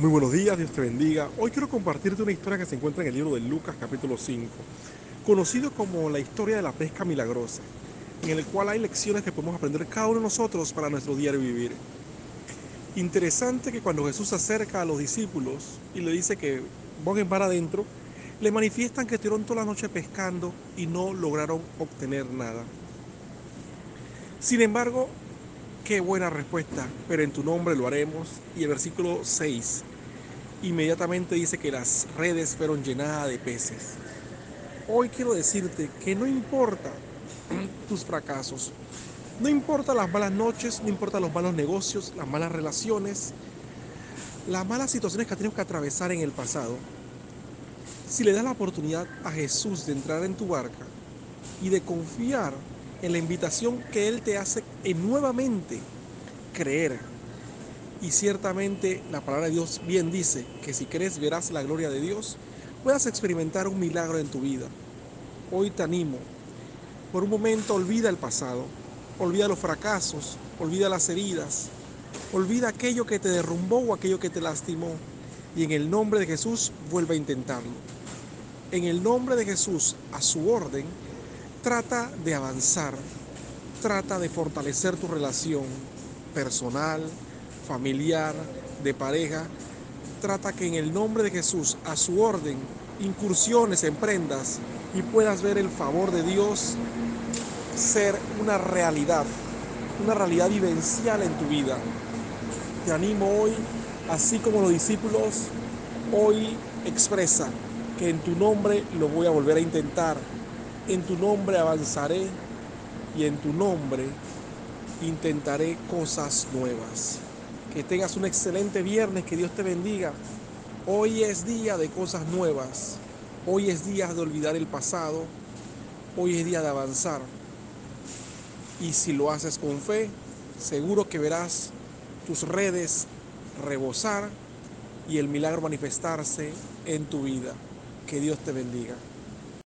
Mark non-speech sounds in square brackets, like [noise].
Muy buenos días, Dios te bendiga. Hoy quiero compartirte una historia que se encuentra en el libro de Lucas capítulo 5, conocido como la historia de la pesca milagrosa, en el cual hay lecciones que podemos aprender cada uno de nosotros para nuestro diario vivir. Interesante que cuando Jesús se acerca a los discípulos y le dice que van para adentro, le manifiestan que estuvieron toda la noche pescando y no lograron obtener nada. Sin embargo, qué buena respuesta, pero en tu nombre lo haremos. Y el versículo 6 inmediatamente dice que las redes fueron llenadas de peces. Hoy quiero decirte que no importa [clears throat] tus fracasos, no importa las malas noches, no importa los malos negocios, las malas relaciones, las malas situaciones que tenido que atravesar en el pasado. Si le das la oportunidad a Jesús de entrar en tu barca y de confiar en la invitación que Él te hace en nuevamente creer y ciertamente la palabra de Dios bien dice que si crees verás la gloria de Dios, puedas experimentar un milagro en tu vida. Hoy te animo. Por un momento olvida el pasado, olvida los fracasos, olvida las heridas, olvida aquello que te derrumbó o aquello que te lastimó. Y en el nombre de Jesús vuelve a intentarlo. En el nombre de Jesús, a su orden, trata de avanzar, trata de fortalecer tu relación personal, familiar, de pareja, trata que en el nombre de Jesús, a su orden, incursiones, emprendas y puedas ver el favor de Dios ser una realidad, una realidad vivencial en tu vida. Te animo hoy, así como los discípulos, hoy expresa que en tu nombre lo voy a volver a intentar, en tu nombre avanzaré y en tu nombre intentaré cosas nuevas. Que tengas un excelente viernes, que Dios te bendiga. Hoy es día de cosas nuevas. Hoy es día de olvidar el pasado. Hoy es día de avanzar. Y si lo haces con fe, seguro que verás tus redes rebosar y el milagro manifestarse en tu vida. Que Dios te bendiga.